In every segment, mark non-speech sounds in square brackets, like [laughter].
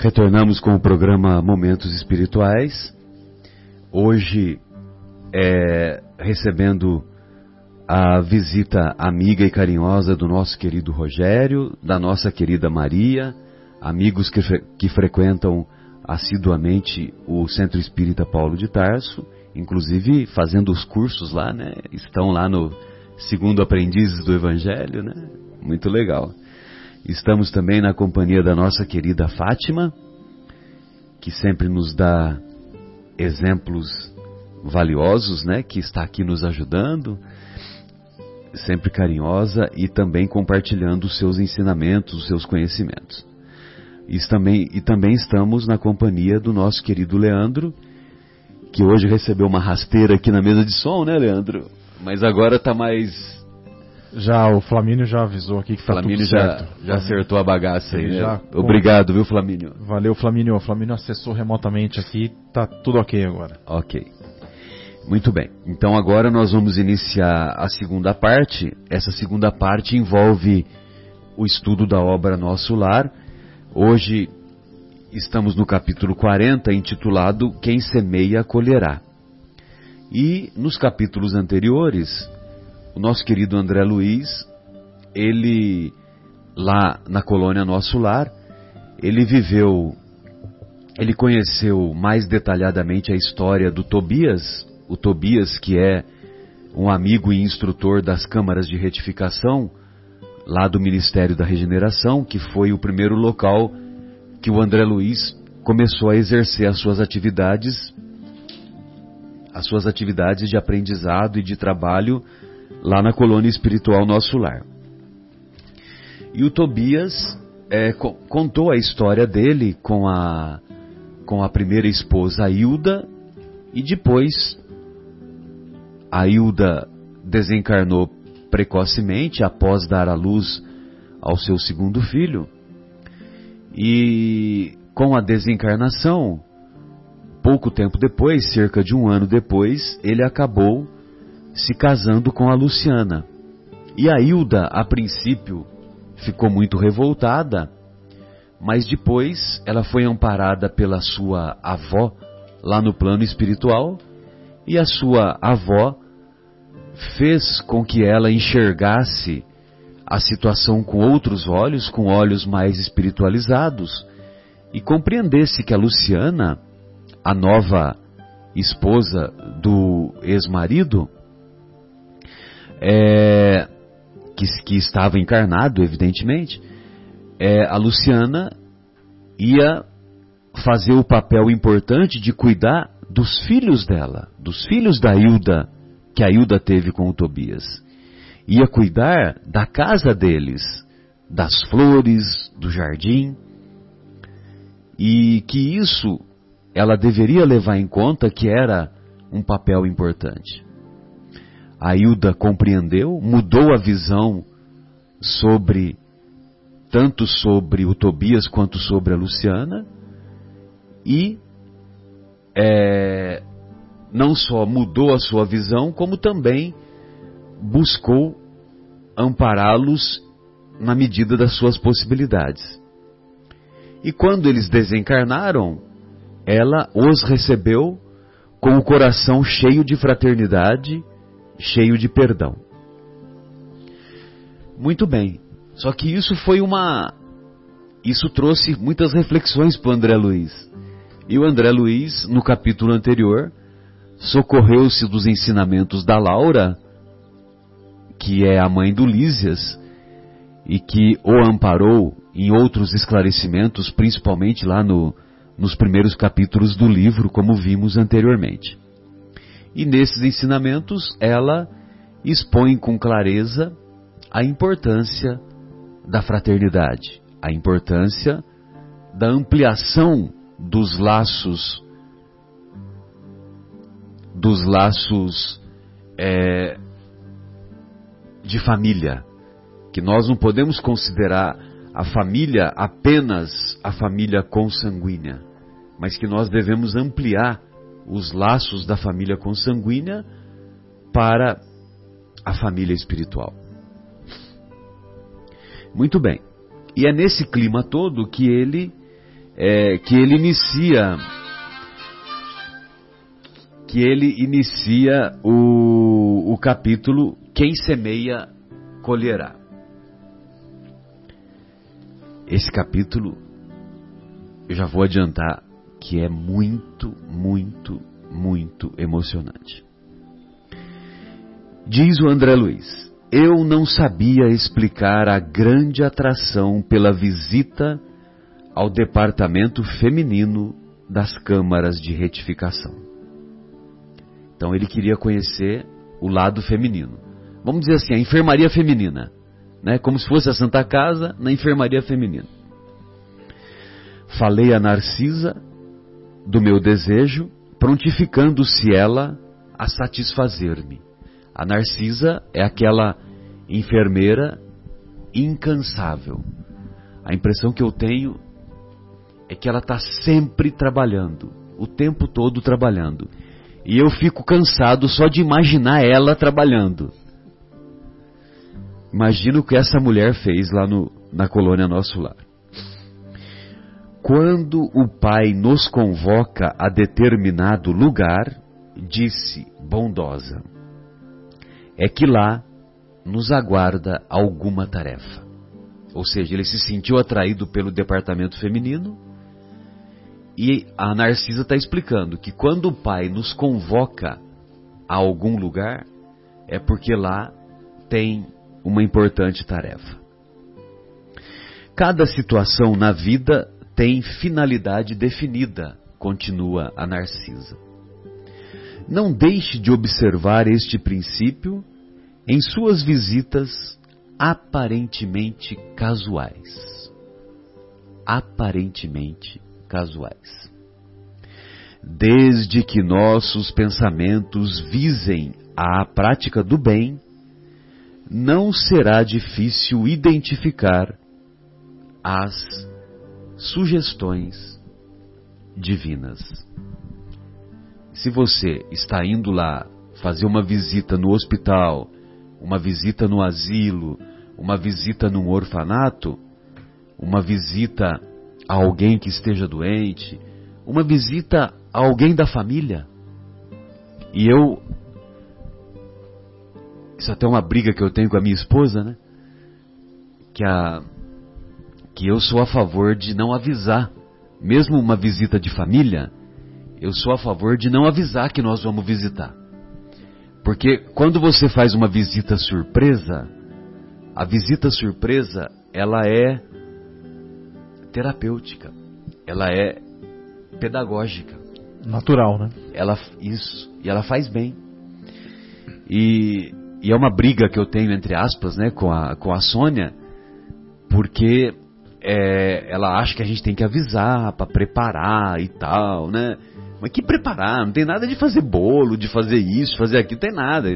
Retornamos com o programa Momentos Espirituais. Hoje, é, recebendo a visita amiga e carinhosa do nosso querido Rogério, da nossa querida Maria, amigos que, que frequentam assiduamente o Centro Espírita Paulo de Tarso, inclusive fazendo os cursos lá, né? Estão lá no Segundo Aprendizes do Evangelho, né? Muito legal. Estamos também na companhia da nossa querida Fátima, que sempre nos dá exemplos valiosos, né? Que está aqui nos ajudando, sempre carinhosa e também compartilhando os seus ensinamentos, os seus conhecimentos. E também, e também estamos na companhia do nosso querido Leandro, que hoje recebeu uma rasteira aqui na mesa de som, né, Leandro? Mas agora está mais já, o Flamínio já avisou aqui que tá Flamínio tudo certo. já, já acertou a bagaça aí, né? Já, Obrigado, viu, Flamínio? Valeu, Flamínio. O Flamínio acessou remotamente aqui, tá tudo ok agora. Ok. Muito bem. Então agora nós vamos iniciar a segunda parte. Essa segunda parte envolve o estudo da obra Nosso Lar. Hoje estamos no capítulo 40, intitulado Quem semeia colherá. E nos capítulos anteriores o nosso querido André Luiz, ele lá na colônia Nosso Lar, ele viveu, ele conheceu mais detalhadamente a história do Tobias, o Tobias que é um amigo e instrutor das câmaras de retificação lá do Ministério da Regeneração, que foi o primeiro local que o André Luiz começou a exercer as suas atividades, as suas atividades de aprendizado e de trabalho lá na colônia espiritual Nosso Lar. E o Tobias é, contou a história dele com a, com a primeira esposa, a Hilda, e depois a Hilda desencarnou precocemente após dar à luz ao seu segundo filho. E com a desencarnação, pouco tempo depois, cerca de um ano depois, ele acabou se casando com a Luciana. E a Hilda, a princípio, ficou muito revoltada, mas depois ela foi amparada pela sua avó lá no plano espiritual, e a sua avó fez com que ela enxergasse a situação com outros olhos, com olhos mais espiritualizados, e compreendesse que a Luciana, a nova esposa do ex-marido, é, que, que, estava encarnado, evidentemente, é, a Luciana ia fazer o papel importante de cuidar dos filhos dela, dos filhos da Hilda, que a Hilda teve com o Tobias. Ia cuidar da casa deles, das flores, do jardim, e que isso ela deveria levar em conta que era um papel importante. A Hilda compreendeu, mudou a visão sobre tanto sobre o Tobias quanto sobre a Luciana e é, não só mudou a sua visão, como também buscou ampará-los na medida das suas possibilidades. E quando eles desencarnaram, ela os recebeu com o coração cheio de fraternidade cheio de perdão. Muito bem. Só que isso foi uma. Isso trouxe muitas reflexões para o André Luiz. E o André Luiz, no capítulo anterior, socorreu-se dos ensinamentos da Laura, que é a mãe do Lísias, e que o amparou em outros esclarecimentos, principalmente lá no, nos primeiros capítulos do livro, como vimos anteriormente. E nesses ensinamentos ela expõe com clareza a importância da fraternidade, a importância da ampliação dos laços dos laços é, de família, que nós não podemos considerar a família apenas a família consanguínea, mas que nós devemos ampliar os laços da família consanguínea para a família espiritual. Muito bem. E é nesse clima todo que ele é, que ele inicia que ele inicia o, o capítulo Quem semeia colherá. Esse capítulo, eu já vou adiantar que é muito, muito, muito emocionante. Diz o André Luiz: Eu não sabia explicar a grande atração pela visita ao departamento feminino das câmaras de retificação. Então ele queria conhecer o lado feminino. Vamos dizer assim, a enfermaria feminina, né? Como se fosse a Santa Casa na enfermaria feminina. Falei a Narcisa do meu desejo, prontificando-se ela a satisfazer-me. A Narcisa é aquela enfermeira incansável. A impressão que eu tenho é que ela está sempre trabalhando, o tempo todo trabalhando. E eu fico cansado só de imaginar ela trabalhando. Imagina o que essa mulher fez lá no, na colônia Nosso Lar. Quando o Pai nos convoca a determinado lugar, disse bondosa, é que lá nos aguarda alguma tarefa. Ou seja, ele se sentiu atraído pelo departamento feminino e a Narcisa está explicando que quando o pai nos convoca a algum lugar, é porque lá tem uma importante tarefa. Cada situação na vida tem finalidade definida, continua a Narcisa. Não deixe de observar este princípio em suas visitas aparentemente casuais. Aparentemente casuais. Desde que nossos pensamentos visem a prática do bem, não será difícil identificar as sugestões divinas. Se você está indo lá fazer uma visita no hospital, uma visita no asilo, uma visita num orfanato, uma visita a alguém que esteja doente, uma visita a alguém da família. E eu. Isso até é uma briga que eu tenho com a minha esposa, né? Que, a, que eu sou a favor de não avisar. Mesmo uma visita de família, eu sou a favor de não avisar que nós vamos visitar. Porque quando você faz uma visita surpresa, a visita surpresa, ela é terapêutica, ela é pedagógica. Natural, né? Ela, isso, e ela faz bem. E, e é uma briga que eu tenho, entre aspas, né, com a, com a Sônia, porque é, ela acha que a gente tem que avisar para preparar e tal, né? Mas que preparar? Não tem nada de fazer bolo, de fazer isso, fazer aquilo, tem nada.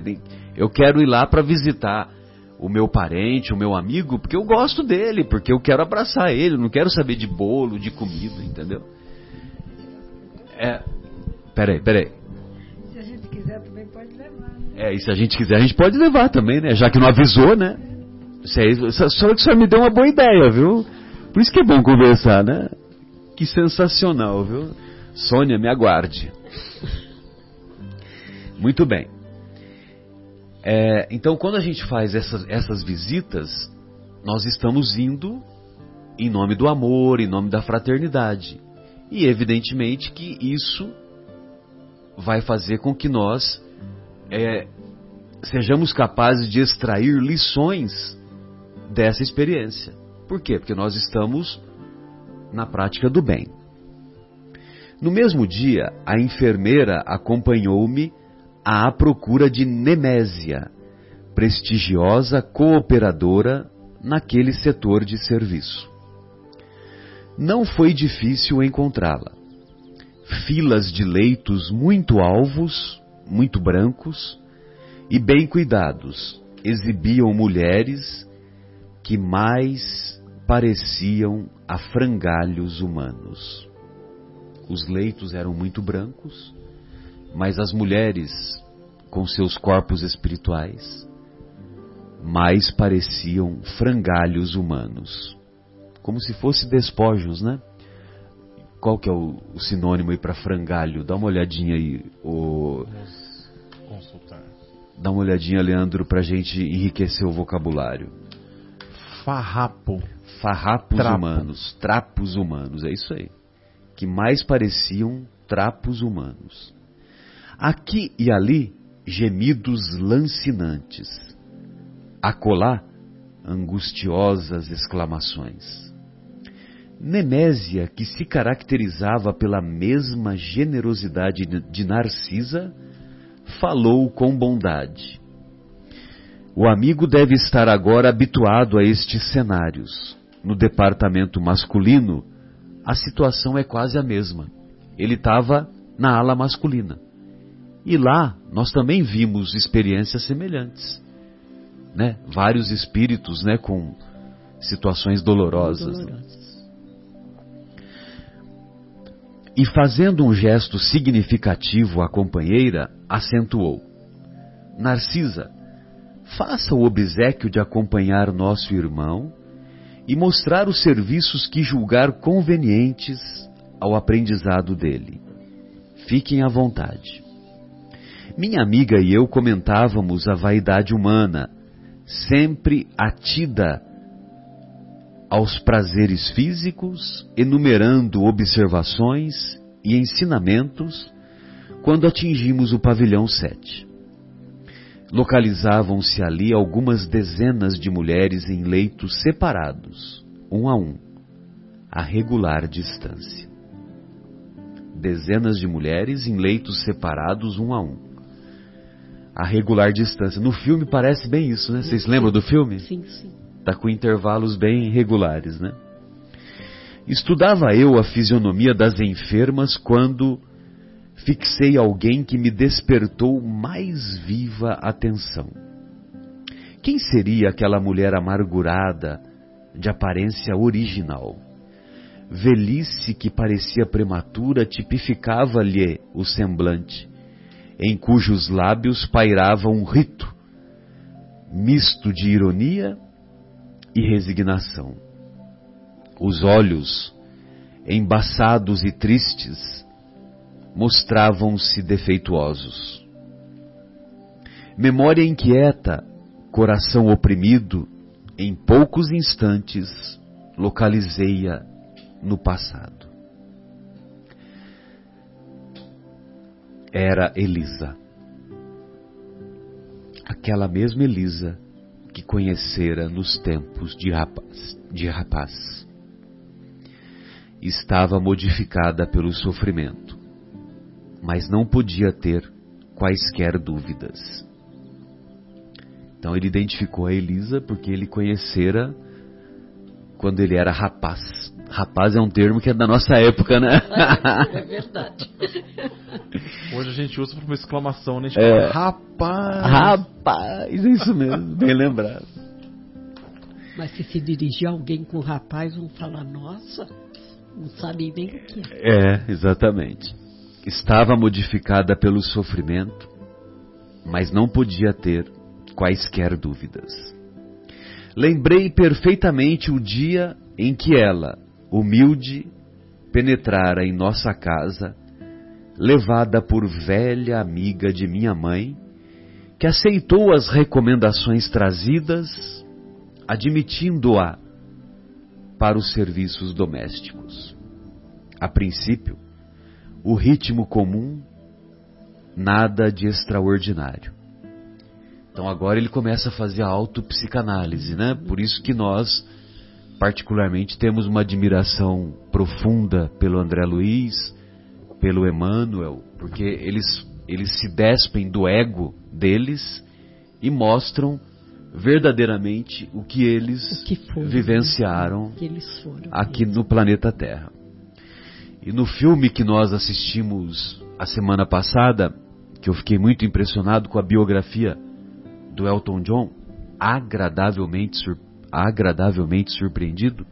Eu quero ir lá para visitar o meu parente, o meu amigo, porque eu gosto dele, porque eu quero abraçar ele, não quero saber de bolo, de comida, entendeu? É. Peraí, peraí. Se a gente quiser também pode levar. Né? É, e se a gente quiser, a gente pode levar também, né? Já que não avisou, né? Só que o senhor me deu uma boa ideia, viu? Por isso que é bom conversar, né? Que sensacional, viu? Sônia, me aguarde. Muito bem. É, então, quando a gente faz essas, essas visitas, nós estamos indo em nome do amor, em nome da fraternidade. E evidentemente que isso vai fazer com que nós é, sejamos capazes de extrair lições dessa experiência. Por quê? Porque nós estamos na prática do bem. No mesmo dia, a enfermeira acompanhou-me à procura de Nemésia, prestigiosa cooperadora naquele setor de serviço. Não foi difícil encontrá-la. Filas de leitos muito alvos, muito brancos e bem cuidados exibiam mulheres que mais pareciam a frangalhos humanos. Os leitos eram muito brancos, mas as mulheres, com seus corpos espirituais, mais pareciam frangalhos humanos, como se fossem despojos, né? qual que é o, o sinônimo aí para frangalho? Dá uma olhadinha aí, o... Consultar. Dá uma olhadinha, Leandro, pra gente enriquecer o vocabulário. Farrapo. Farrapos Trapo. humanos, trapos humanos, é isso aí. Que mais pareciam trapos humanos. Aqui e ali, gemidos lancinantes. Acolá, angustiosas exclamações. Nemésia, que se caracterizava pela mesma generosidade de Narcisa, falou com bondade. O amigo deve estar agora habituado a estes cenários. No departamento masculino, a situação é quase a mesma. Ele estava na ala masculina. E lá nós também vimos experiências semelhantes. Né? Vários espíritos né, com situações dolorosas. Dolorosas. E fazendo um gesto significativo à companheira, acentuou: Narcisa, faça o obsequio de acompanhar nosso irmão e mostrar os serviços que julgar convenientes ao aprendizado dele. Fiquem à vontade. Minha amiga e eu comentávamos a vaidade humana, sempre atida aos prazeres físicos, enumerando observações e ensinamentos quando atingimos o pavilhão 7. Localizavam-se ali algumas dezenas de mulheres em leitos separados, um a um, a regular distância. Dezenas de mulheres em leitos separados, um a um, a regular distância. No filme parece bem isso, né? Vocês lembram do filme? Sim, sim. Está com intervalos bem regulares, né? Estudava eu a fisionomia das enfermas quando fixei alguém que me despertou mais viva atenção. Quem seria aquela mulher amargurada, de aparência original? Velhice que parecia prematura tipificava-lhe o semblante, em cujos lábios pairava um rito, misto de ironia e resignação. Os olhos, embaçados e tristes, mostravam-se defeituosos. Memória inquieta, coração oprimido, em poucos instantes localizei-a no passado. Era Elisa. Aquela mesma Elisa que conhecera nos tempos de rapaz. De rapaz. Estava modificada pelo sofrimento, mas não podia ter quaisquer dúvidas. Então ele identificou a Elisa porque ele conhecera quando ele era rapaz. Rapaz é um termo que é da nossa época, né? [laughs] É verdade. Hoje a gente usa por uma exclamação, né? A gente É. fala, rapaz! Rapaz, é isso mesmo, bem lembrado. Mas se se dirigir a alguém com rapaz, vão falar, nossa, não sabe nem o que é. É, exatamente. Estava modificada pelo sofrimento, mas não podia ter quaisquer dúvidas. Lembrei perfeitamente o dia em que ela, humilde, penetrara em nossa casa, levada por velha amiga de minha mãe, que aceitou as recomendações trazidas, admitindo-a para os serviços domésticos. A princípio, o ritmo comum, nada de extraordinário. Então agora ele começa a fazer a autopsicanálise, né? Por isso que nós, particularmente, temos uma admiração profunda pelo André Luiz, pelo Emmanuel, porque eles, eles se despem do ego deles e mostram verdadeiramente o que eles O que foram, vivenciaram Que eles foram. aqui no planeta Terra. E no filme que nós assistimos a semana passada, que eu fiquei muito impressionado com a biografia do Elton John, agradavelmente, sur- agradavelmente surpreendido,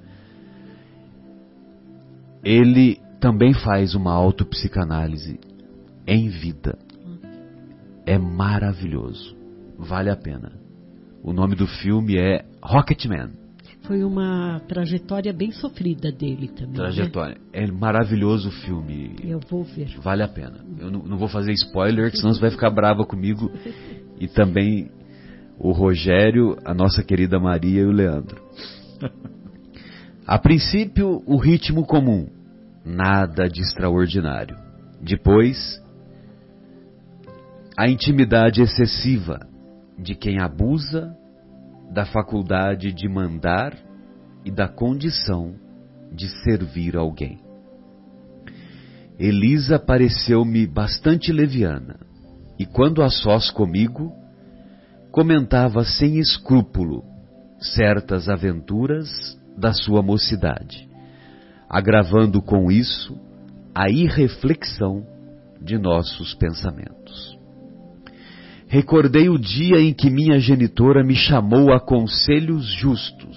ele também faz uma autopsicanálise em vida. É maravilhoso. Vale a pena. O nome do filme é Rocketman. Foi uma trajetória bem sofrida dele também. né? Trajetória. É maravilhoso o filme. Eu vou ver. Vale a pena. Eu não, não vou fazer spoiler, senão você vai ficar brava comigo. E também o Rogério, a nossa querida Maria e o Leandro. A princípio, o ritmo comum. Nada de extraordinário. Depois, a intimidade excessiva de quem abusa da faculdade de mandar e da condição de servir alguém. Elisa pareceu-me bastante leviana, e quando a sós comigo, comentava sem escrúpulo certas aventuras da sua mocidade, agravando com isso a irreflexão de nossos pensamentos. Recordei o dia em que minha genitora me chamou a conselhos justos.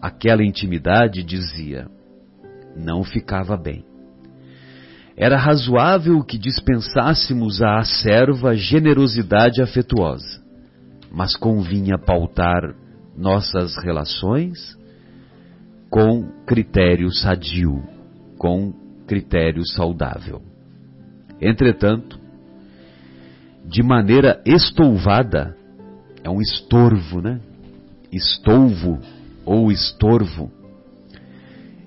Aquela intimidade, dizia, não ficava bem. Era razoável que dispensássemos à serva generosidade afetuosa, mas convinha pautar nossas relações com critério sadio, com critério saudável. Entretanto, de maneira estouvada, é um estorvo, né? Estouvo ou estorvo.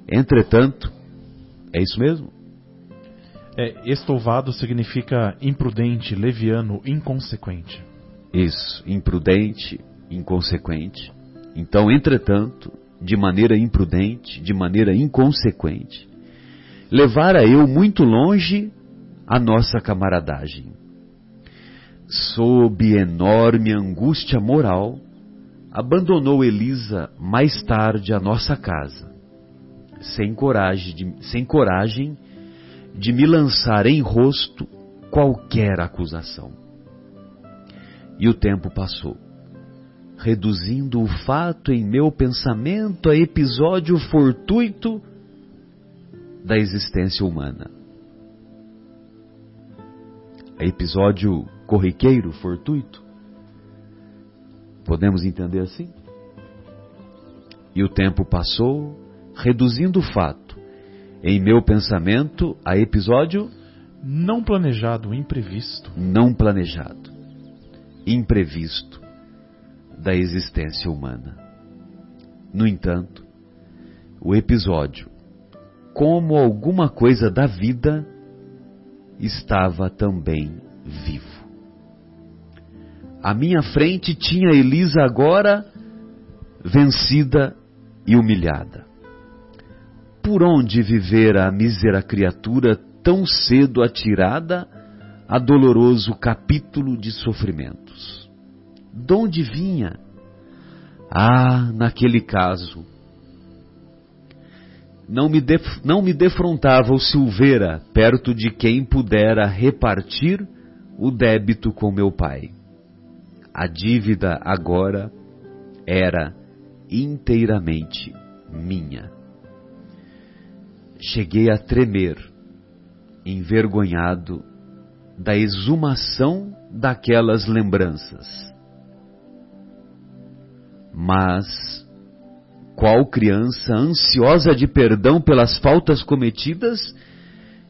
Entretanto, é isso mesmo? É, estouvado significa imprudente, leviano, inconsequente. Isso, imprudente, inconsequente. Então, entretanto, de maneira imprudente, de maneira inconsequente, levara eu muito longe a nossa camaradagem. Sob enorme angústia moral, abandonou Elisa mais tarde a nossa casa, sem coragem de, sem coragem de me lançar em rosto qualquer acusação. E o tempo passou, reduzindo o fato em meu pensamento a episódio fortuito da existência humana. A episódio corriqueiro, fortuito? Podemos entender assim? E o tempo passou, reduzindo o fato em meu pensamento a episódio Não planejado, imprevisto. não planejado, imprevisto da existência humana. No entanto, o episódio, como alguma coisa da vida, estava também vivo. À minha frente tinha Elisa agora vencida e humilhada. Por onde vivera a mísera criatura tão cedo atirada a doloroso capítulo de sofrimentos? Donde vinha? Ah, naquele caso, não me, def, não me defrontava o Silveira perto de quem pudera repartir o débito com meu pai. A dívida agora era inteiramente minha. Cheguei a tremer, envergonhado da exumação daquelas lembranças. Mas, qual criança ansiosa de perdão pelas faltas cometidas,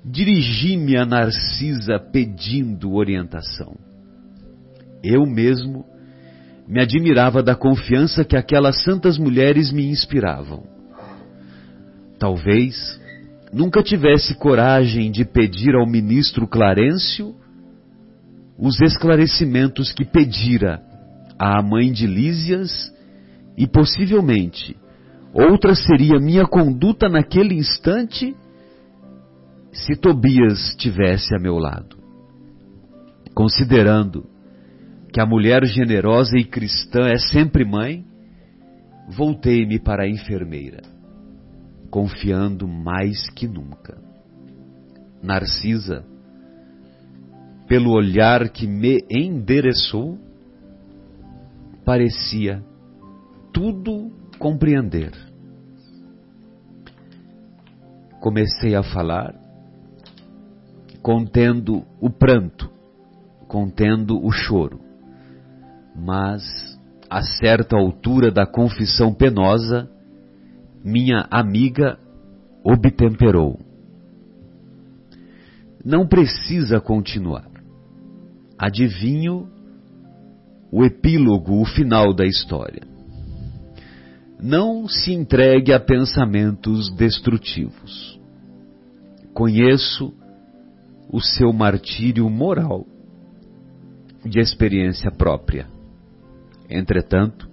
dirigi-me a Narcisa pedindo orientação. Eu mesmo me admirava da confiança que aquelas santas mulheres me inspiravam. Talvez nunca tivesse coragem de pedir ao ministro Clarencio os esclarecimentos que pedira à mãe de Lísias e possivelmente outra seria minha conduta naquele instante se Tobias tivesse a meu lado. Considerando que a mulher generosa e cristã é sempre mãe, voltei-me para a enfermeira, confiando mais que nunca. Narcisa, pelo olhar que me endereçou, parecia tudo compreender. Comecei a falar, contendo o pranto, contendo o choro, mas a certa altura da confissão penosa, minha amiga obtemperou. Não precisa continuar. Adivinho o epílogo, o final da história. Não se entregue a pensamentos destrutivos. Conheço o seu martírio moral de experiência própria. Entretanto,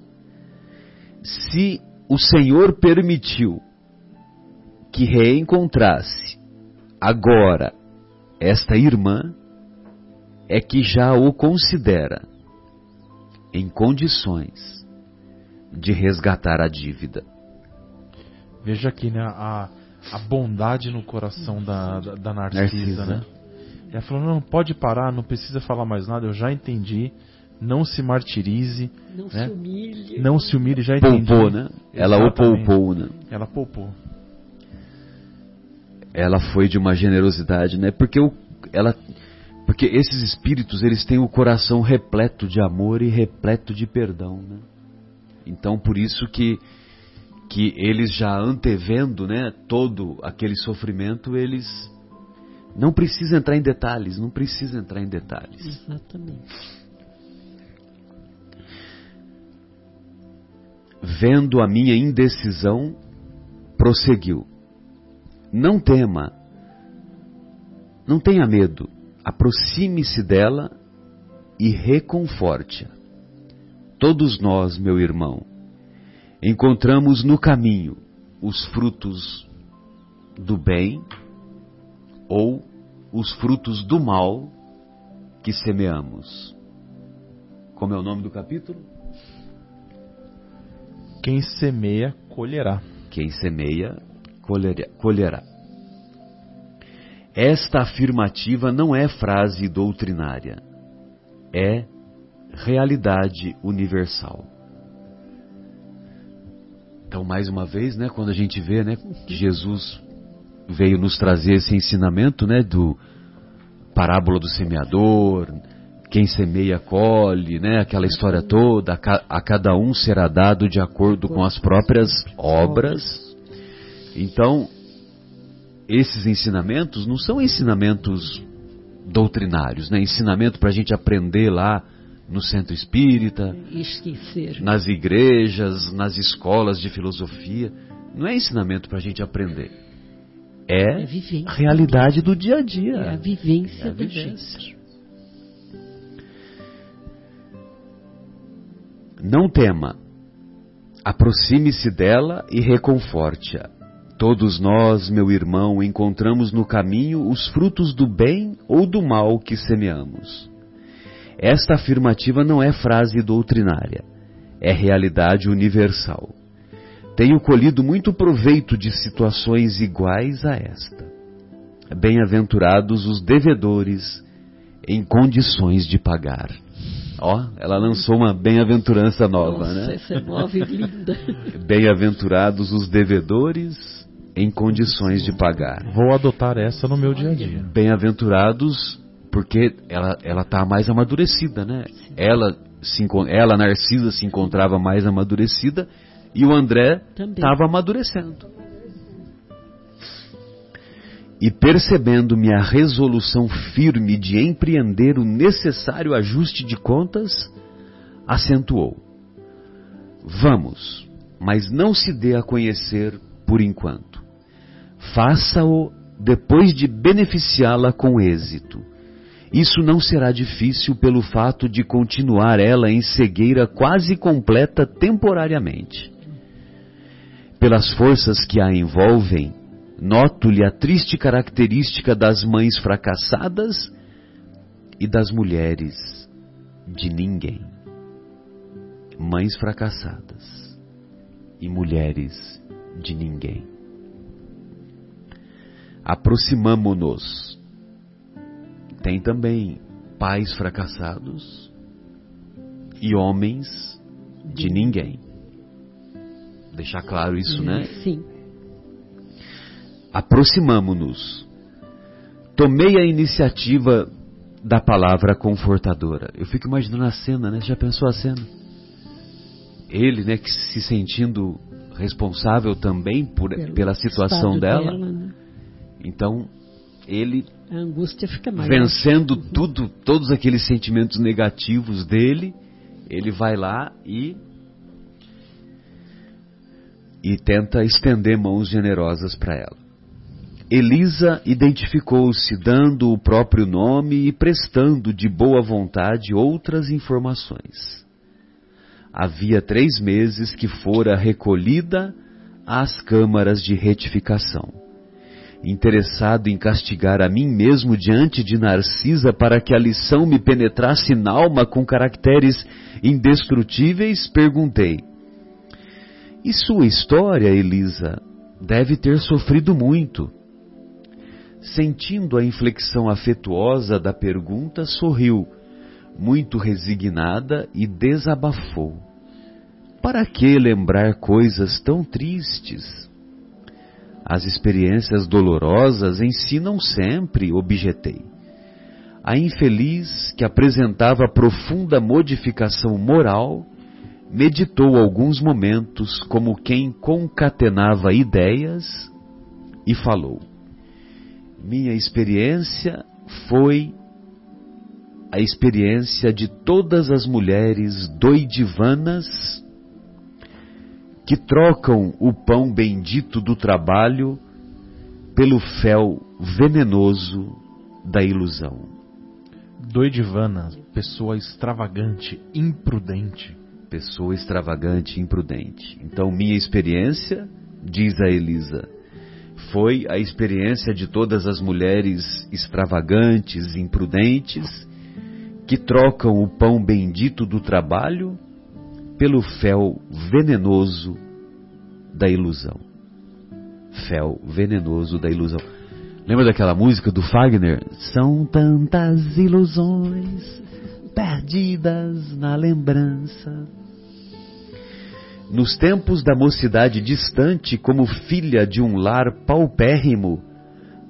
se o Senhor permitiu que reencontrasse agora esta irmã, é que já o considera em condições de resgatar a dívida. Veja aqui, né, a, a bondade no coração da, da, da Narcisa, Narcisa, né? Ela falou, não, pode parar, não precisa falar mais nada, eu já entendi. Não se martirize. Não né? se humilhe. Não se humilhe, já entendi. Poupou, né? Ela Exatamente. o poupou, né? Ela poupou. Ela foi de uma generosidade, né? Porque o, ela porque esses espíritos, eles têm o coração repleto de amor e repleto de perdão, né? Então, por isso que que eles já antevendo, né, todo aquele sofrimento, eles não precisam entrar em detalhes, não precisam entrar em detalhes. Exatamente. Vendo a minha indecisão, prosseguiu: Não tema, não tenha medo aproxime-se dela e reconforte-a. Todos nós, meu irmão, encontramos no caminho os frutos do bem ou os frutos do mal que semeamos. Como é o nome do capítulo? Quem semeia, colherá. Quem semeia, colherá. Esta afirmativa não é frase doutrinária, é realidade universal. Então, mais uma vez, né, quando a gente vê, né, que Jesus veio nos trazer esse ensinamento, né, do parábola do semeador, quem semeia colhe, né, aquela história toda, a cada um será dado de acordo com as próprias obras. Então, esses ensinamentos não são ensinamentos doutrinários, né? Ensinamento para a gente aprender lá no centro espírita, Esquecer. nas igrejas, nas escolas de filosofia. Não é ensinamento para a gente aprender. É, é a realidade do dia a dia. É a vivência, é a vivência. Não tema. Aproxime-se dela e reconforte-a. Todos nós, meu irmão, encontramos no caminho os frutos do bem ou do mal que semeamos. Esta afirmativa não é frase doutrinária, é realidade universal. Tenho colhido muito proveito de situações iguais a esta. Bem-aventurados os devedores em condições de pagar. Ó, ela lançou uma bem-aventurança nova, Nossa, né? Essa é nova e linda. [laughs] Bem-aventurados os devedores em condições de pagar. Vou adotar essa no meu dia a dia. Bem-aventurados porque ela ela está mais amadurecida, né? Ela se ela Narcisa se encontrava mais amadurecida e o André estava amadurecendo. E percebendo minha resolução firme de empreender o necessário ajuste de contas, acentuou: Vamos, mas não se dê a conhecer por enquanto. Faça-o depois de beneficiá-la com êxito. Isso não será difícil pelo fato de continuar ela em cegueira quase completa temporariamente. Pelas forças que a envolvem, noto-lhe a triste característica das mães fracassadas e das mulheres de ninguém. Mães fracassadas e mulheres de ninguém aproximamo-nos. Tem também pais fracassados e homens de ninguém. Deixar claro isso, né? Sim. Aproximamo-nos. Tomei a iniciativa da palavra confortadora. Eu fico imaginando a cena, né? Já pensou a cena? ele, né, que se sentindo responsável também por, Pelo pela situação dela. dela, né? Então, ele A angústia fica maior. vencendo tudo, todos aqueles sentimentos negativos dele, ele vai lá e e tenta estender mãos generosas para ela. Elisa identificou-se dando o próprio nome e prestando de boa vontade outras informações. Havia três meses que fora recolhida às câmaras de retificação. Interessado em castigar a mim mesmo diante de Narcisa para que a lição me penetrasse na alma com caracteres indestrutíveis, perguntei: E sua história, Elisa, deve ter sofrido muito. Sentindo a inflexão afetuosa da pergunta, sorriu, muito resignada, e desabafou. Para que lembrar coisas tão tristes? As experiências dolorosas ensinam sempre, objetei. A infeliz, que apresentava profunda modificação moral, meditou alguns momentos como quem concatenava ideias e falou: Minha experiência foi a experiência de todas as mulheres doidivanas que trocam o pão bendito do trabalho pelo fel venenoso da ilusão. Doidivana, pessoa extravagante, imprudente. Pessoa extravagante e imprudente. Então, minha experiência, diz a Elisa, foi a experiência de todas as mulheres extravagantes e imprudentes que trocam o pão bendito do trabalho pelo fel venenoso da ilusão. Fel venenoso da ilusão. Lembra daquela música do Fagner? São tantas ilusões perdidas na lembrança. Nos tempos da mocidade distante, como filha de um lar paupérrimo,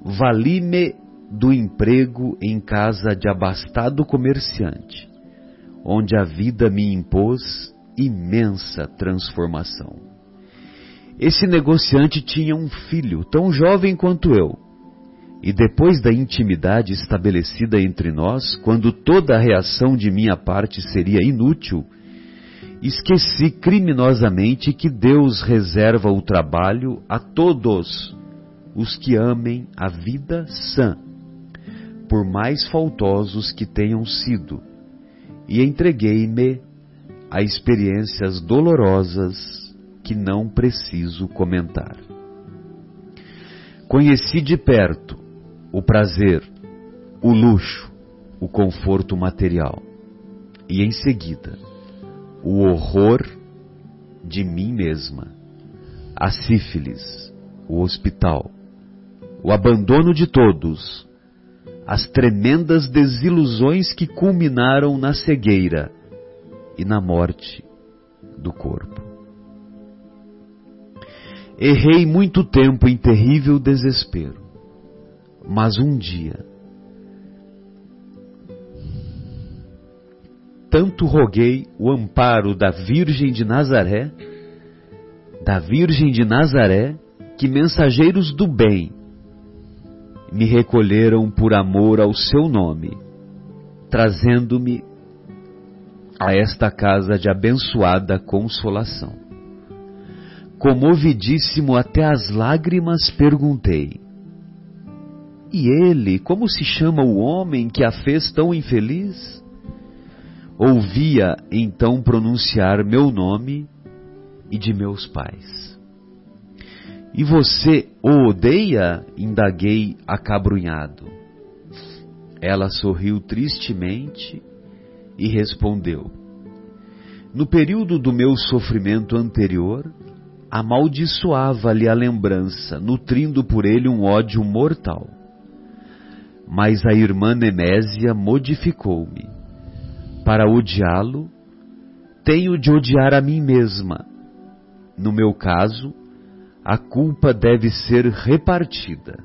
vali-me do emprego em casa de abastado comerciante, onde a vida me impôs imensa transformação. Esse negociante tinha um filho tão jovem quanto eu, e depois da intimidade estabelecida entre nós, quando toda a reação de minha parte seria inútil, esqueci criminosamente que Deus reserva o trabalho a todos os que amem a vida sã, por mais faltosos que tenham sido, e entreguei-me a experiências dolorosas que não preciso comentar. Conheci de perto o prazer, o luxo, o conforto material e em seguida o horror de mim mesma, a sífilis, o hospital, o abandono de todos, as tremendas desilusões que culminaram na cegueira e na morte do corpo. Errei muito tempo em terrível desespero, mas um dia, tanto roguei o amparo da Virgem de Nazaré, da Virgem de Nazaré, que mensageiros do bem me recolheram por amor ao seu nome, trazendo-me a esta casa de abençoada consolação. Comovidíssimo até as lágrimas, perguntei: E ele, como se chama o homem que a fez tão infeliz? Ouvia então pronunciar meu nome e de meus pais. E você o odeia? indaguei acabrunhado. Ela sorriu tristemente e respondeu: No período do meu sofrimento anterior, amaldiçoava-lhe a lembrança, nutrindo por ele um ódio mortal. Mas a irmã Nemésia modificou-me. Para odiá-lo, tenho de odiar a mim mesma. No meu caso, a culpa deve ser repartida.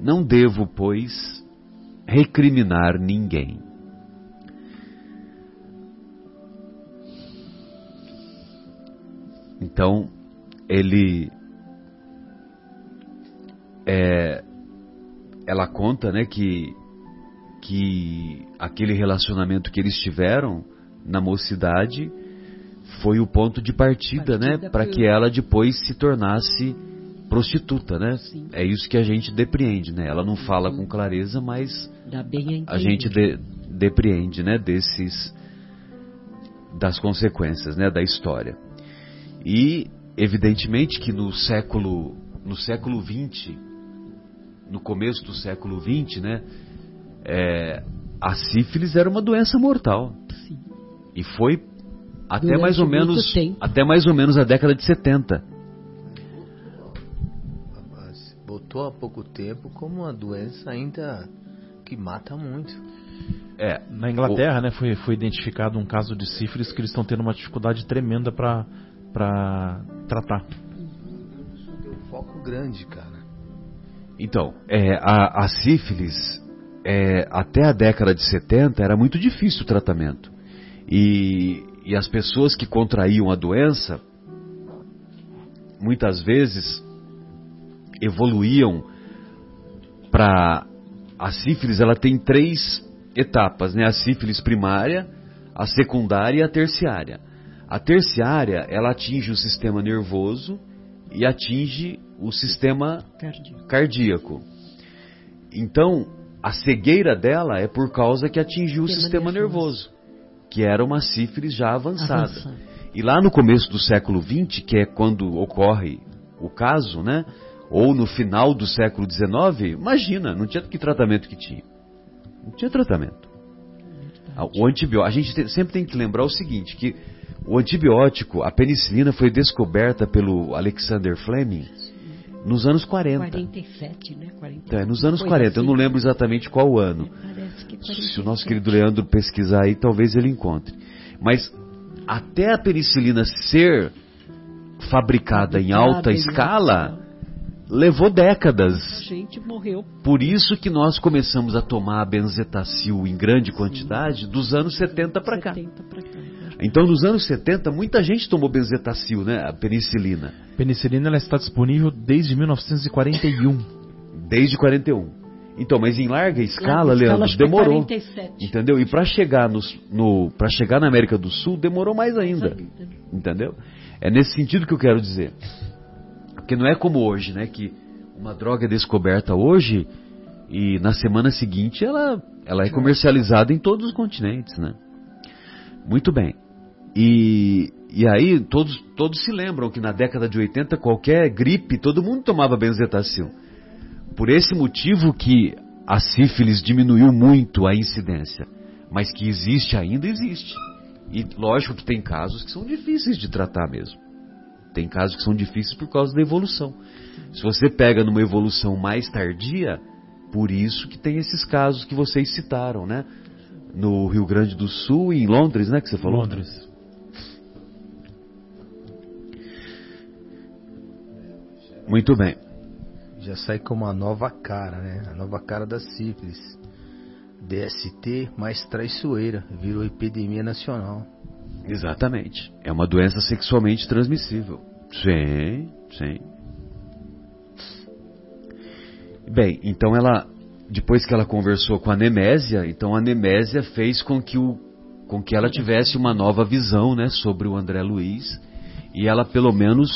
Não devo, pois, recriminar ninguém. Então, ele. É, ela conta né, que, que aquele relacionamento que eles tiveram na mocidade foi o ponto de partida, né, Partida para pro- que ela depois se tornasse prostituta, né? Sim. É isso que a gente depreende, né? Ela não fala com clareza, mas a a gente de- depreende, né, desses das consequências, né, da história. E evidentemente que no século no século 20, no começo do século 20, né, é, a sífilis era uma doença mortal Sim. e foi até Durante mais ou menos tempo. até mais ou menos a década de 70. Mas botou há pouco tempo como uma doença ainda que mata muito. É, Na Inglaterra, né, foi, foi identificado um caso de sífilis que eles estão tendo uma dificuldade tremenda para para tratar. Deu um foco grande, cara. Então, é, a, a sífilis, é, até a década de 70, era muito difícil o tratamento. E, e as pessoas que contraíam a doença, muitas vezes, evoluíam para. A sífilis ela tem três etapas, né? A sífilis primária, a secundária e a terciária. A terciária, ela atinge o sistema nervoso e atinge o sistema Cardíaco. cardíaco. Então, a cegueira dela é por causa que atingiu o Sistema nervoso, que era uma sífilis já avançada. E lá no começo do século XX, que é quando ocorre o caso, né? Ou no final do século XIX, imagina, não tinha que tratamento que tinha. Não tinha tratamento. Ah, O antibiótico, a gente te- sempre tem que lembrar o seguinte, que o antibiótico, a penicilina foi descoberta pelo Alexander Fleming nos anos 40. 47, né? 40. Então, é nos anos Coisa 40, eu não assim. lembro exatamente qual ano. Que Se o nosso 47. querido Leandro pesquisar aí, talvez ele encontre. Mas até a penicilina ser fabricada em alta escala, levou décadas. A gente morreu. Por isso que nós começamos a tomar a benzetacil em grande quantidade dos anos 70 para cá. 70 pra cá. Então, nos anos 70, muita gente tomou benzetacil, né? A penicilina. Penicilina ela está disponível desde 1941. Desde 41. Então, mas em larga escala, Larga escala, Leandro, que é demorou. 47. Entendeu? E para chegar no, no para chegar na América do Sul demorou mais ainda. Entendeu? É nesse sentido que eu quero dizer. Porque não é como hoje, né, que uma droga é descoberta hoje e na semana seguinte ela ela é comercializada em todos os continentes, né? Muito bem. E, e aí todos todos se lembram que na década de 80 qualquer gripe todo mundo tomava benzetacil. Por esse motivo que a sífilis diminuiu muito a incidência, mas que existe ainda existe. E lógico que tem casos que são difíceis de tratar mesmo. Tem casos que são difíceis por causa da evolução. Se você pega numa evolução mais tardia, por isso que tem esses casos que vocês citaram, né? No Rio Grande do Sul e em Londres, né, que você falou? Londres. Muito bem. Já sai como a nova cara, né? A nova cara da sífilis. DST mais traiçoeira. Virou epidemia nacional. Exatamente. É uma doença sexualmente transmissível. Sim, sim. Bem, então ela, depois que ela conversou com a Nemésia, então a Nemésia fez com que, o, com que ela tivesse uma nova visão, né, sobre o André Luiz, e ela pelo menos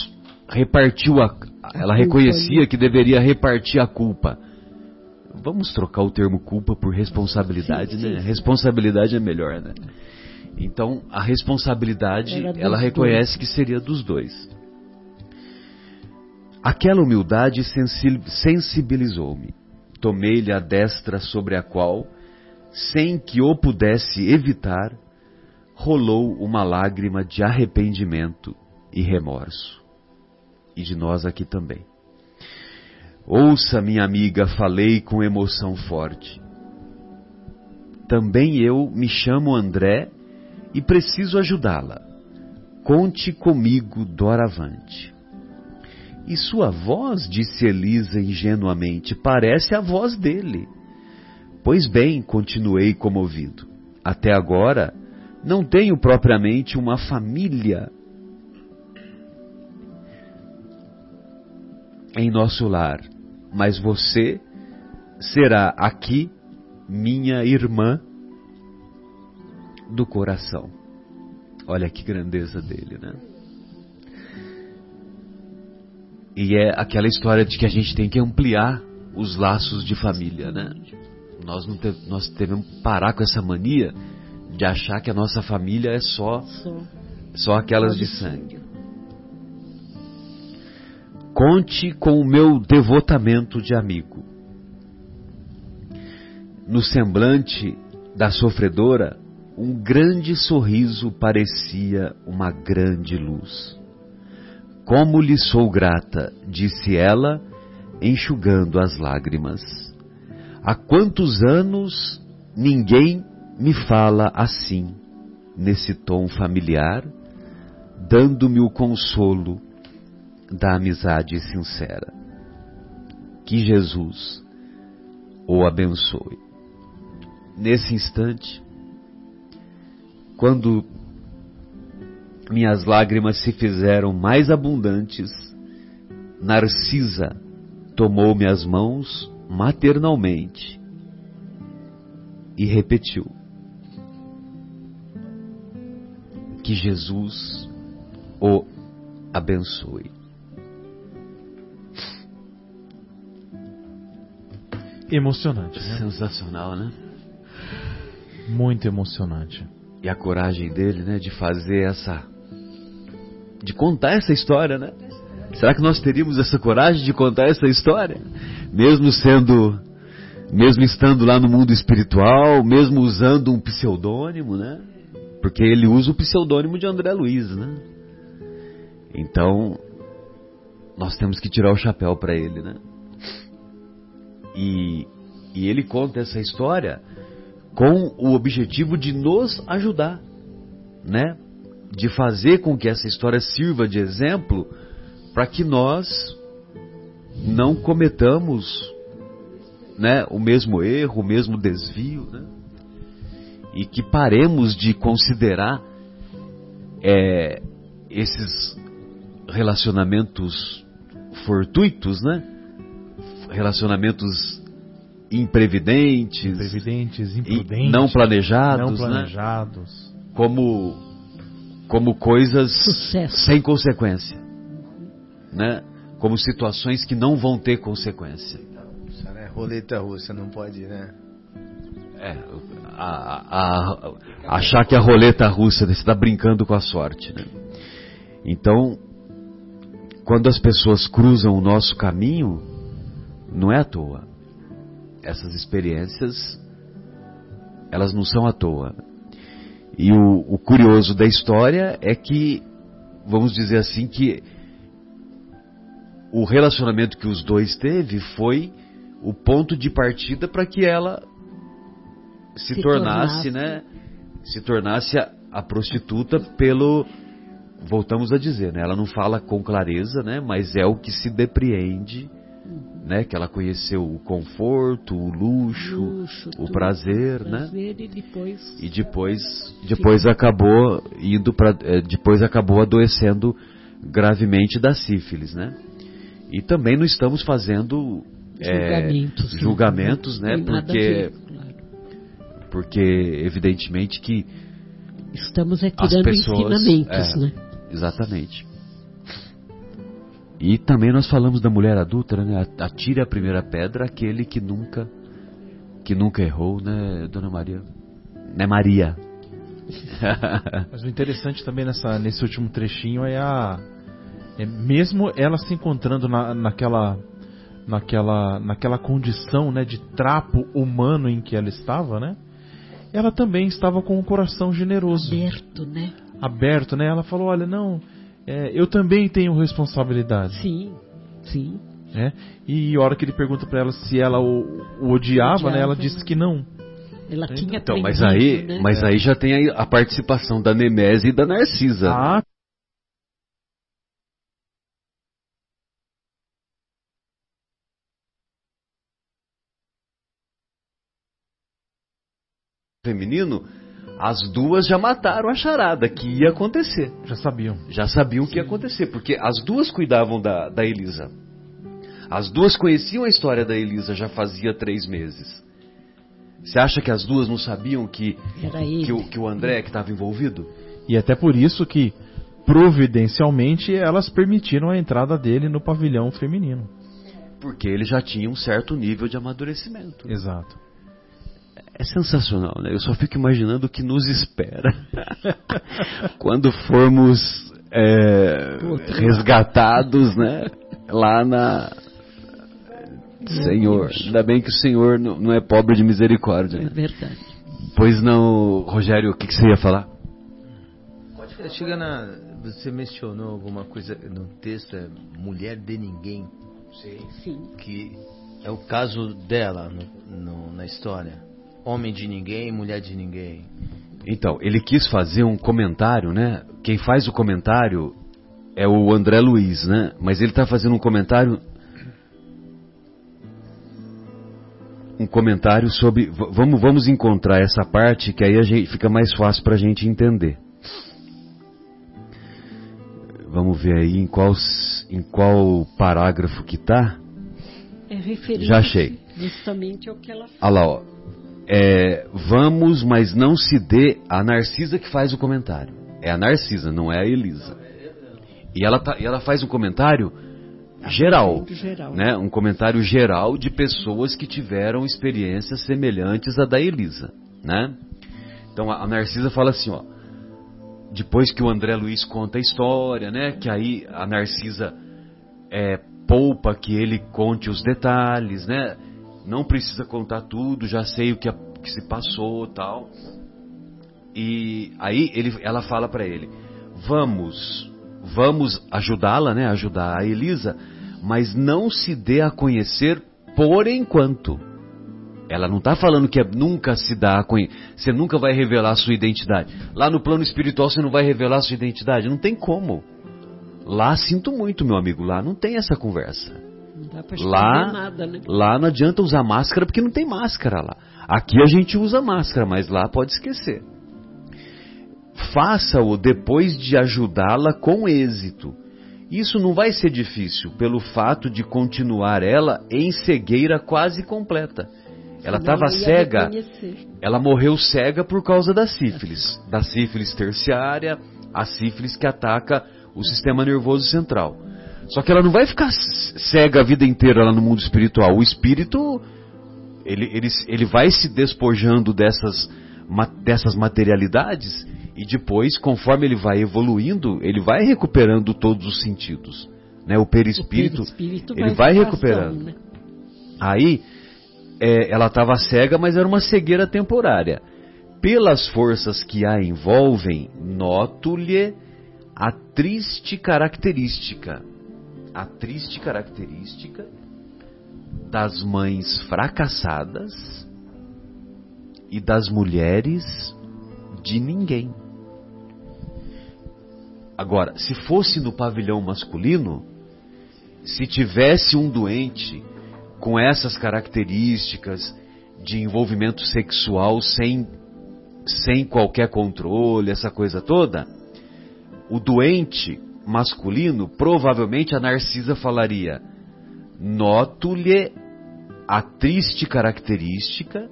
repartiu a, ela reconhecia né? que deveria repartir a culpa. Vamos trocar o termo culpa por responsabilidade, Sim, né? sim. Responsabilidade é melhor, né? Então, a responsabilidade, ela reconhece que seria dos dois. Aquela humildade sensi- sensibilizou-me. Tomei-lhe a destra sobre a qual, sem que o pudesse evitar, rolou uma lágrima de arrependimento e remorso. E de nós aqui também. Ouça, minha amiga, falei com emoção forte. Também eu me chamo André e preciso ajudá-la. Conte comigo doravante. E sua voz, disse Elisa ingenuamente, parece a voz dele. Pois bem, continuei comovido. Até agora, não tenho propriamente uma família em nosso lar, mas você será aqui minha irmã do coração. Olha que grandeza dele, né? E é aquela história de que a gente tem que ampliar os laços de família, né? Nós não te, nós devemos parar com essa mania de achar que a nossa família é só Só. só aquelas de sangue. Conte com o meu devotamento de amigo. No semblante da sofredora, um grande sorriso parecia uma grande luz. Como lhe sou grata, disse ela, enxugando as lágrimas. Há quantos anos ninguém me fala assim, nesse tom familiar, dando-me o consolo da amizade sincera. Que Jesus o abençoe. Nesse instante, quando minhas lágrimas se fizeram mais abundantes, Narcisa tomou minhas mãos maternalmente e repetiu: Que Jesus o abençoe. Emocionante, né? Sensacional, né? Muito emocionante. E a coragem dele, né, de fazer essa. de contar essa história, né? Será que nós teríamos essa coragem de contar essa história? Mesmo sendo. mesmo estando lá no mundo espiritual, mesmo usando um pseudônimo, né? Porque ele usa o pseudônimo de André Luiz, né? Então, nós temos que tirar o chapéu para ele, né? E, e ele conta essa história com o objetivo de nos ajudar, né? De fazer com que essa história sirva de exemplo para que nós não cometamos, né, o mesmo erro, o mesmo desvio, né? E que paremos de considerar é, esses relacionamentos fortuitos, né? Relacionamentos imprevidentes, Imprevidentes, imprudentes. não planejados, não né? planejados. como como coisas Sucesso. sem consequência, né? Como situações que não vão ter consequência. Isso não é roleta russa, não pode, né? É, a- a- a- achar que a roleta russa você está brincando com a sorte, né? Então, quando as pessoas cruzam o nosso caminho, não é à toa. Essas experiências, elas não são à toa. E o, o curioso da história é que, vamos dizer assim, que o relacionamento que os dois teve foi o ponto de partida para que ela se, Se tornasse, tornasse. né? Se tornasse a, a prostituta pelo voltamos a dizer, né? Ela não fala com clareza, né? Mas é o que se depreende, né? Que ela conheceu o conforto, o luxo, Luxo, o prazer, né? Prazer e depois. E depois, depois acabou indo para, depois acabou adoecendo gravemente da sífilis, né? E também não estamos fazendo é, Julgamentos. né? julgamentos, Não né? a Porque, ver, claro. porque evidentemente que Estamos é tirando pessoas, ensinamentos, é, né? Exatamente. E também nós falamos da mulher adulta, né? Atire a primeira pedra aquele que nunca que nunca errou, né, Dona Maria? Né, Maria? [laughs] Mas o interessante também nessa, nesse último trechinho é a. É mesmo ela se encontrando na, naquela, naquela, naquela condição né, de trapo humano em que ela estava, né? Ela também estava com o coração generoso, Aberto, né? aberto, né? Ela falou: Olha, não, é, eu também tenho responsabilidade. Sim, sim. né? E a hora que ele pergunta pra ela se ela o, o odiava, né? Ela disse que não. Ela tinha Então, mas aí, né? mas aí já tem aí a participação da Nemese e da Narcisa. Ah, feminino, as duas já mataram a charada que ia acontecer. já sabiam. Já sabiam o que ia acontecer, porque as duas cuidavam da, da Elisa. As duas conheciam a história da Elisa já fazia três meses. Você acha que as duas não sabiam que, Era ele. que, o, que o André que estava envolvido? E até por isso que, providencialmente, elas permitiram a entrada dele no pavilhão feminino. Porque ele já tinha um certo nível de amadurecimento. Exato. É sensacional, né? Eu só fico imaginando o que nos espera [laughs] quando formos é, resgatados, né? Lá na. Senhor, ainda bem que o Senhor não é pobre de misericórdia. É né? verdade. Pois não, Rogério, o que, que você ia falar? Chega na. Você mencionou alguma coisa no texto, é mulher de ninguém, Sim. que é o caso dela no- no- na história. Homem de ninguém, mulher de ninguém. Então, ele quis fazer um comentário, né? Quem faz o comentário é o André Luiz, né? Mas ele está fazendo um comentário. Um comentário sobre. Vamos, vamos encontrar essa parte que aí a gente, fica mais fácil para a gente entender. Vamos ver aí em qual, em qual parágrafo que tá. É referente Já achei. justamente ao que ela fala. Olha lá, ó. É, vamos, mas não se dê a Narcisa que faz o comentário. É a Narcisa, não é a Elisa. E ela, tá, e ela faz um comentário geral, geral. né? Um comentário geral de pessoas que tiveram experiências semelhantes à da Elisa, né? Então a, a Narcisa fala assim, ó. Depois que o André Luiz conta a história, né? Que aí a Narcisa é, poupa que ele conte os detalhes, né? Não precisa contar tudo, já sei o que, a- que se passou, tal. E aí ele, ela fala para ele: "Vamos, vamos ajudá-la, né? Ajudar a Elisa, mas não se dê a conhecer por enquanto." Ela não está falando que é- nunca se dá a conhecer. Você nunca vai revelar a sua identidade. Lá no plano espiritual você não vai revelar a sua identidade. Não tem como. Lá sinto muito, meu amigo. Lá não tem essa conversa. Lá, nada, né? lá não adianta usar máscara porque não tem máscara lá. Aqui a gente usa máscara, mas lá pode esquecer. Faça-o depois de ajudá-la com êxito. Isso não vai ser difícil pelo fato de continuar ela em cegueira quase completa. Ela estava cega, reconhecer. ela morreu cega por causa da sífilis, da sífilis terciária, a sífilis que ataca o sistema nervoso central. Só que ela não vai ficar cega a vida inteira lá no mundo espiritual. O espírito, ele, ele, ele vai se despojando dessas, dessas materialidades e depois, conforme ele vai evoluindo, ele vai recuperando todos os sentidos. Né? O perispírito, O perispírito ele vai recuperando. razão, né? Aí, é, ela estava cega, mas era uma cegueira temporária. Pelas forças que a envolvem, noto-lhe a triste característica. A triste característica das mães fracassadas e das mulheres de ninguém. Agora, se fosse no pavilhão masculino, se tivesse um doente com essas características de envolvimento sexual sem, sem qualquer controle, essa coisa toda, o doente masculino, provavelmente a Narcisa falaria: Noto-lhe a triste característica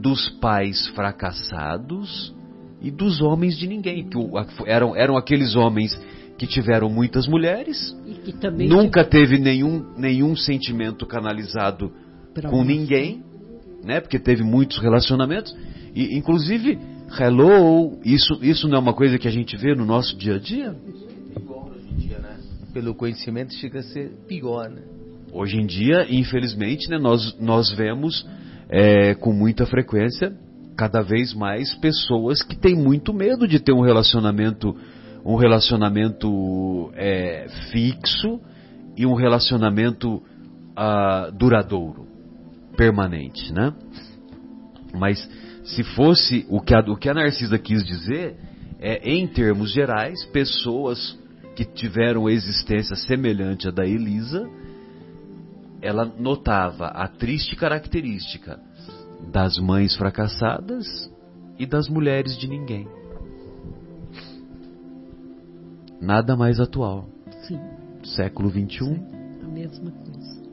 dos pais fracassados e dos homens de ninguém, que eram, eram aqueles homens que tiveram muitas mulheres, E que também nunca teve nenhum, nenhum sentimento canalizado Pra com ninguém, né? Porque teve muitos relacionamentos e inclusive hello, isso isso não é uma coisa que a gente vê no nosso dia a dia? Pelo conhecimento chega a ser pior, né? Hoje em dia, infelizmente, né, nós nós vemos é, com muita frequência cada vez mais pessoas que têm muito medo de ter um relacionamento um relacionamento é, fixo e um relacionamento ah, duradouro, permanente, né? Mas se fosse o que a, o que a Narcisa quis dizer é, em termos gerais, pessoas que tiveram existência semelhante à da Elisa, ela notava a triste característica das mães fracassadas e das mulheres de ninguém. Nada mais atual. Sim. Século XXI. Sim, a mesma coisa.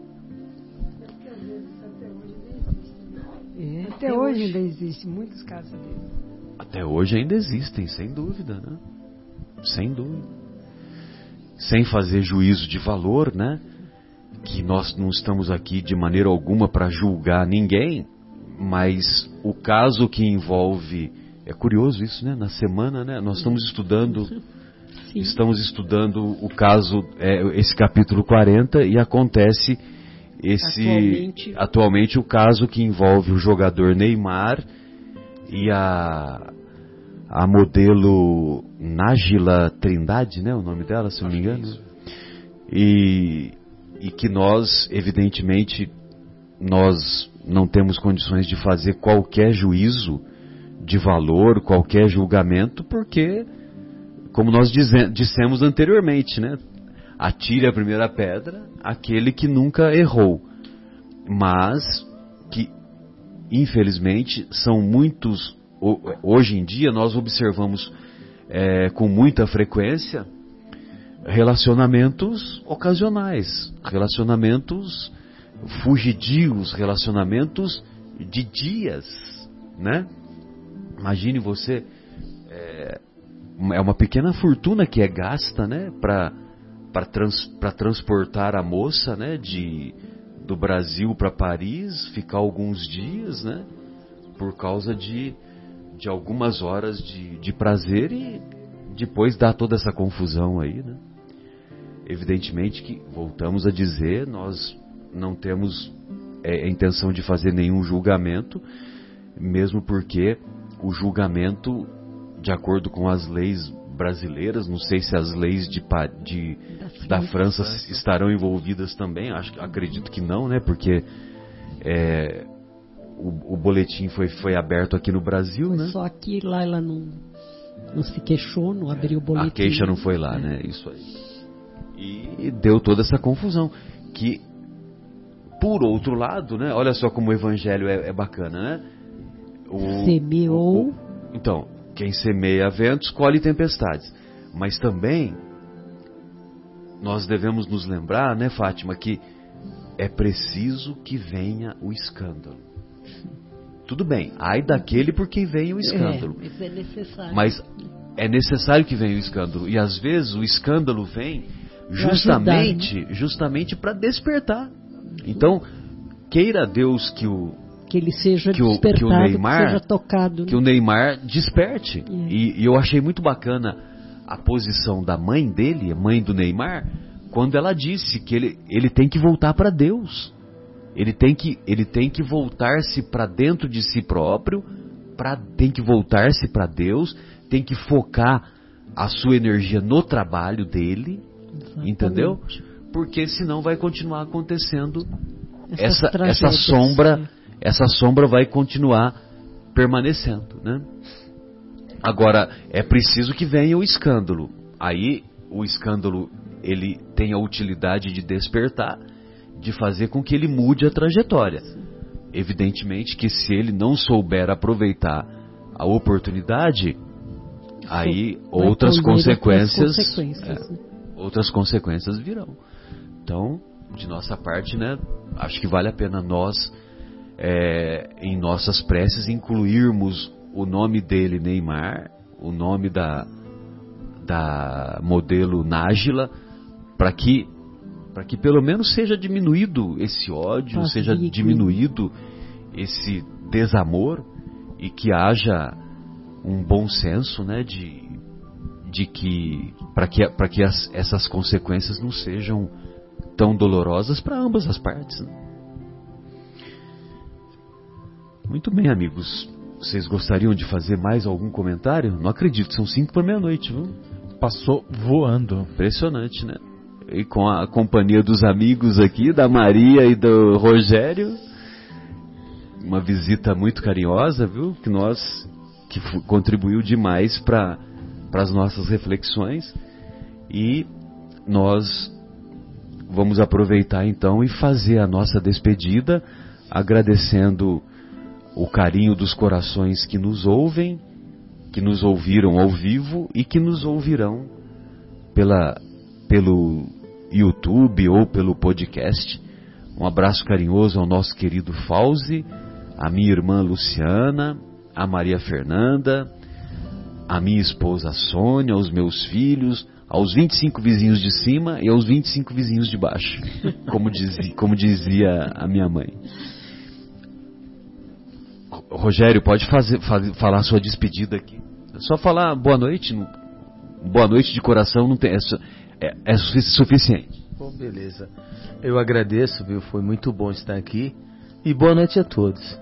É, até, hoje, ainda existem muitos casos deles. Até hoje ainda existem, sem dúvida, né? Sem dúvida. Sem fazer juízo de valor, né? Que nós não estamos aqui de maneira alguma para julgar ninguém, mas o caso que envolve é curioso isso, né? Na semana, né? Nós estamos estudando Sim. estamos estudando o caso é, esse capítulo 40 e acontece esse atualmente. atualmente o caso que envolve o jogador Neymar e a a modelo Nájila Trindade, né, o nome dela, se não me engano. E e que nós, evidentemente, nós não temos condições de fazer qualquer juízo de valor, qualquer julgamento, porque, como nós dissemos anteriormente, né? Atire a primeira pedra aquele que nunca errou. Mas que, infelizmente, são muitos. Hoje em dia, nós observamos é, com muita frequência relacionamentos ocasionais, relacionamentos fugidios, relacionamentos de dias, né? Imagine você é, é uma pequena fortuna que é gasta, né, para para trans, transportar a moça, né, de do Brasil para Paris, ficar alguns dias, né, por causa de de algumas horas de, de prazer e depois dá toda essa confusão aí, né? Evidentemente que voltamos a dizer, nós não temos é, a intenção de fazer nenhum julgamento, mesmo porque o julgamento, de acordo com as leis brasileiras, não sei se as leis de, de da, França, estarão envolvidas também, acho, acredito que não, né? Porque é, o, o, boletim foi, foi aberto aqui no Brasil, foi né? Só que lá ela não, não se queixou, não abriu o boletim. A queixa não foi lá, é. né? Isso aí. E deu toda essa confusão. Que, por outro lado, né? Olha só como o evangelho é, é bacana, né? O, Semeou. O, então, quem semeia ventos colhe tempestades. Mas também nós devemos nos lembrar, né, Fátima, que é preciso que venha o escândalo. Tudo bem, ai daquele por quem vem o escândalo. É, mas é necessário. Mas é necessário que venha o escândalo. E às vezes o escândalo vem justamente, ajudar, né? justamente para despertar. Então, queira Deus que o que ele seja que o, que o Neymar, que seja tocado. Né? Que o Neymar desperte. É. E, e, eu achei muito bacana a posição da mãe dele, a mãe do Neymar, quando ela disse que ele, ele tem que voltar para Deus. Ele tem que, ele tem que voltar-se para dentro de si próprio, pra, tem que voltar-se para Deus, tem que focar a sua energia no trabalho dele, Exatamente. entendeu? Porque senão vai continuar acontecendo essa, essa sombra essa sombra vai continuar permanecendo, né? Agora, é preciso que venha o escândalo. Aí, o escândalo, ele tem a utilidade de despertar, de fazer com que ele mude a trajetória. Evidentemente que se ele não souber aproveitar a oportunidade, aí outras consequências, consequências é, né? outras consequências virão. Então, de nossa parte, né, acho que vale a pena nós é, em nossas preces incluirmos o nome dele, Neymar, o nome da, da modelo Nájila, para que para que pelo menos seja diminuído esse ódio, seja diminuído esse desamor e que haja um bom senso, né, de, de que para que para que as, essas consequências não sejam tão dolorosas para ambas as partes. Né? Muito bem, amigos. Vocês gostariam de fazer mais algum comentário? Não acredito, são cinco para meia-noite, viu? Passou voando. Impressionante, né? E com a companhia dos amigos aqui, da Maria e do Rogério. Uma visita muito carinhosa, viu? Que nós que contribuiu demais para as nossas reflexões. E nós vamos aproveitar então e fazer a nossa despedida, agradecendo o carinho dos corações que nos ouvem, que nos ouviram ao vivo e que nos ouvirão pela, pelo YouTube ou pelo podcast. Um abraço carinhoso ao nosso querido Fauzi, a minha irmã Luciana, a Maria Fernanda, a minha esposa Sônia, os meus filhos, aos 25 vizinhos de cima e aos 25 vizinhos de baixo, [laughs] como dizia, como dizia a minha mãe. Rogério, pode fazer, fazer, falar sua despedida aqui. É só falar boa noite. Boa noite de coração não tem, é, é, é suficiente. Bom, beleza. Eu agradeço, viu? Foi muito bom estar aqui. E boa noite a todos.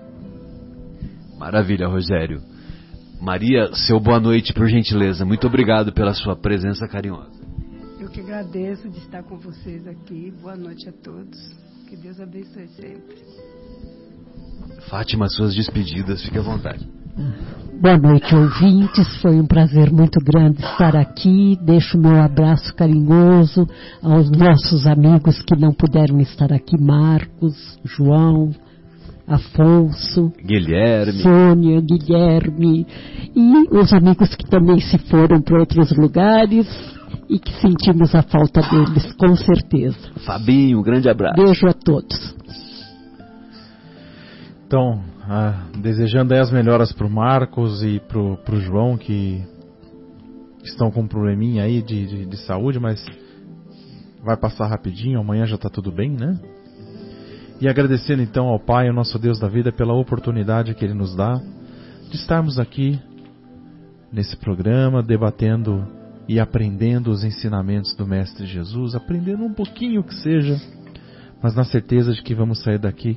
Maravilha, Rogério. Maria, seu boa noite, por gentileza. Muito obrigado pela sua presença carinhosa. Eu que agradeço de estar com vocês aqui. Boa noite a todos. Que Deus abençoe sempre. Fátima, suas despedidas, fique à vontade. Boa noite, ouvintes. Foi um prazer muito grande estar aqui. Deixo meu abraço carinhoso aos nossos amigos que não puderam estar aqui: Marcos, João, Afonso, Guilherme, Sônia, Guilherme e os amigos que também se foram para outros lugares e que sentimos a falta deles, com certeza. Fabinho, um grande abraço. Beijo a todos. Então, ah, desejando as melhoras para o Marcos e para o João que estão com um probleminha aí de, de, de saúde, mas vai passar rapidinho, amanhã já está tudo bem, né? E agradecendo então ao Pai, o nosso Deus da vida, pela oportunidade que Ele nos dá de estarmos aqui nesse programa, debatendo e aprendendo os ensinamentos do Mestre Jesus, aprendendo um pouquinho que seja, mas na certeza de que vamos sair daqui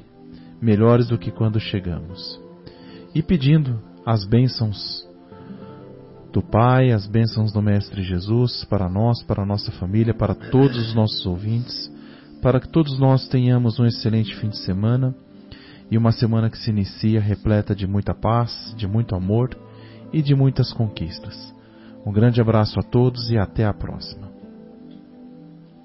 melhores do que quando chegamos. E pedindo as bênçãos do Pai, as bênçãos do Mestre Jesus para nós, para a nossa família, para todos os nossos ouvintes para que todos nós tenhamos um excelente fim de semana e uma semana que se inicia repleta de muita paz, de muito amor e de muitas conquistas. Um grande abraço a todos e até a próxima.